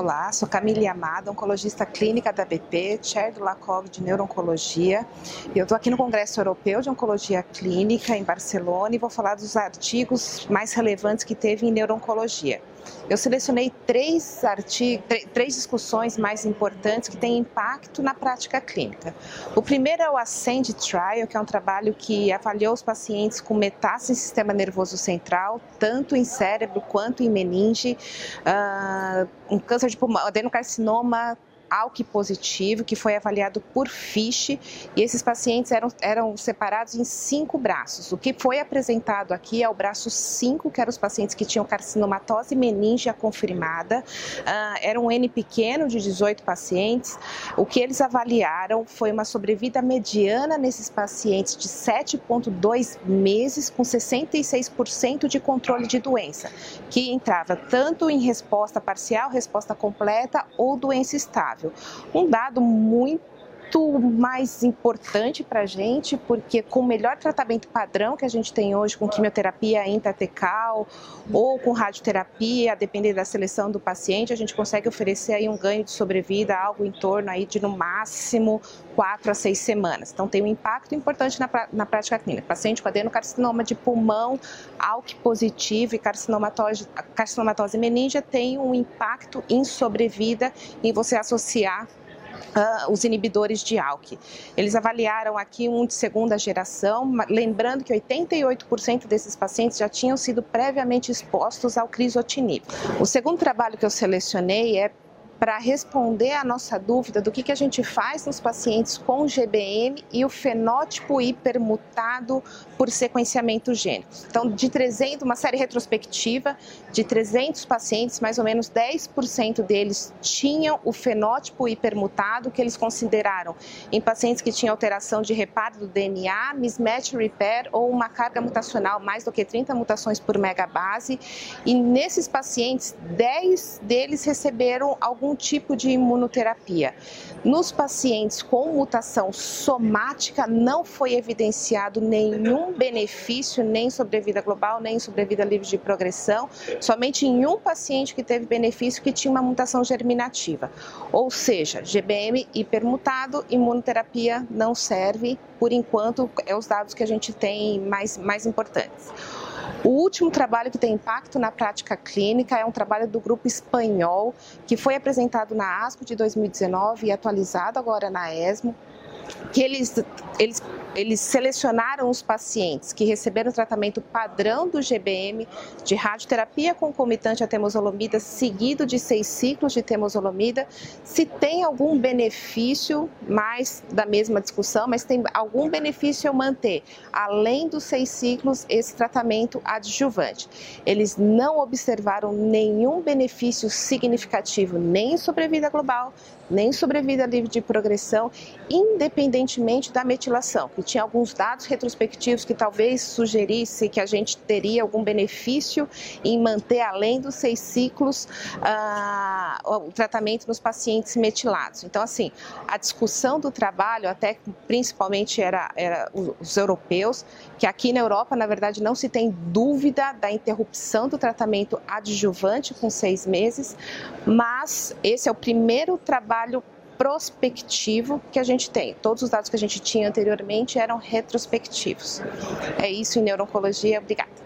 Olá, sou Camille Amada, oncologista clínica da BP, chair do LACOG de Neurooncologia. Eu estou aqui no Congresso Europeu de Oncologia Clínica em Barcelona e vou falar dos artigos mais relevantes que teve em neurooncologia. Eu selecionei três, artigos, três discussões mais importantes que têm impacto na prática clínica. O primeiro é o Ascend Trial, que é um trabalho que avaliou os pacientes com metástase em sistema nervoso central, tanto em cérebro quanto em meninge, uh, um câncer de pulmão, adenocarcinoma ALK positivo, que foi avaliado por FISH, e esses pacientes eram, eram separados em cinco braços. O que foi apresentado aqui é o braço 5, que eram os pacientes que tinham carcinomatose meningea confirmada, uh, era um N pequeno de 18 pacientes. O que eles avaliaram foi uma sobrevida mediana nesses pacientes de 7,2 meses, com 66% de controle de doença, que entrava tanto em resposta parcial, resposta completa ou doença estável. Um dado muito mais importante para a gente, porque com o melhor tratamento padrão que a gente tem hoje, com quimioterapia intratecal ou com radioterapia, a depender da seleção do paciente, a gente consegue oferecer aí um ganho de sobrevida, algo em torno aí de no máximo quatro a seis semanas. Então tem um impacto importante na, na prática clínica. Paciente com adenocarcinoma de pulmão, ALK positivo e carcinomatose, carcinomatose meningea tem um impacto em sobrevida em você associar Uh, os inibidores de ALK. Eles avaliaram aqui um de segunda geração, lembrando que 88% desses pacientes já tinham sido previamente expostos ao crisotinib. O segundo trabalho que eu selecionei é para responder à nossa dúvida do que, que a gente faz nos pacientes com GBM e o fenótipo hipermutado por sequenciamento gênico. Então, de 300, uma série retrospectiva de 300 pacientes, mais ou menos 10% deles tinham o fenótipo hipermutado, que eles consideraram em pacientes que tinham alteração de reparo do DNA, mismatch repair ou uma carga mutacional mais do que 30 mutações por megabase. E nesses pacientes, 10 deles receberam algum algum tipo de imunoterapia. Nos pacientes com mutação somática, não foi evidenciado nenhum benefício, nem sobrevida global, nem sobrevida livre de progressão, somente em um paciente que teve benefício que tinha uma mutação germinativa. Ou seja, GBM hipermutado, imunoterapia não serve, por enquanto, é os dados que a gente tem mais, mais importantes. O último trabalho que tem impacto na prática clínica é um trabalho do grupo espanhol, que foi apresentado na ASCO de 2019 e atualizado agora na ESMO, que eles, eles, eles selecionaram os pacientes que receberam tratamento padrão do GBM de radioterapia concomitante à temozolomida, seguido de seis ciclos de temozolomida, se tem algum benefício, mais da mesma discussão, mas tem algum benefício eu manter, além dos seis ciclos, esse tratamento adjuvante. Eles não observaram nenhum benefício significativo, nem em sobrevida global, nem sobrevida livre de progressão, independentemente da metilação, que tinha alguns dados retrospectivos que talvez sugerisse que a gente teria algum benefício em manter além dos seis ciclos uh, o tratamento nos pacientes metilados. Então, assim, a discussão do trabalho, até principalmente era, era os europeus, que aqui na Europa, na verdade, não se tem dúvida da interrupção do tratamento adjuvante com seis meses, mas esse é o primeiro trabalho prospectivo que a gente tem. Todos os dados que a gente tinha anteriormente eram retrospectivos. É isso em neurologia. Obrigada.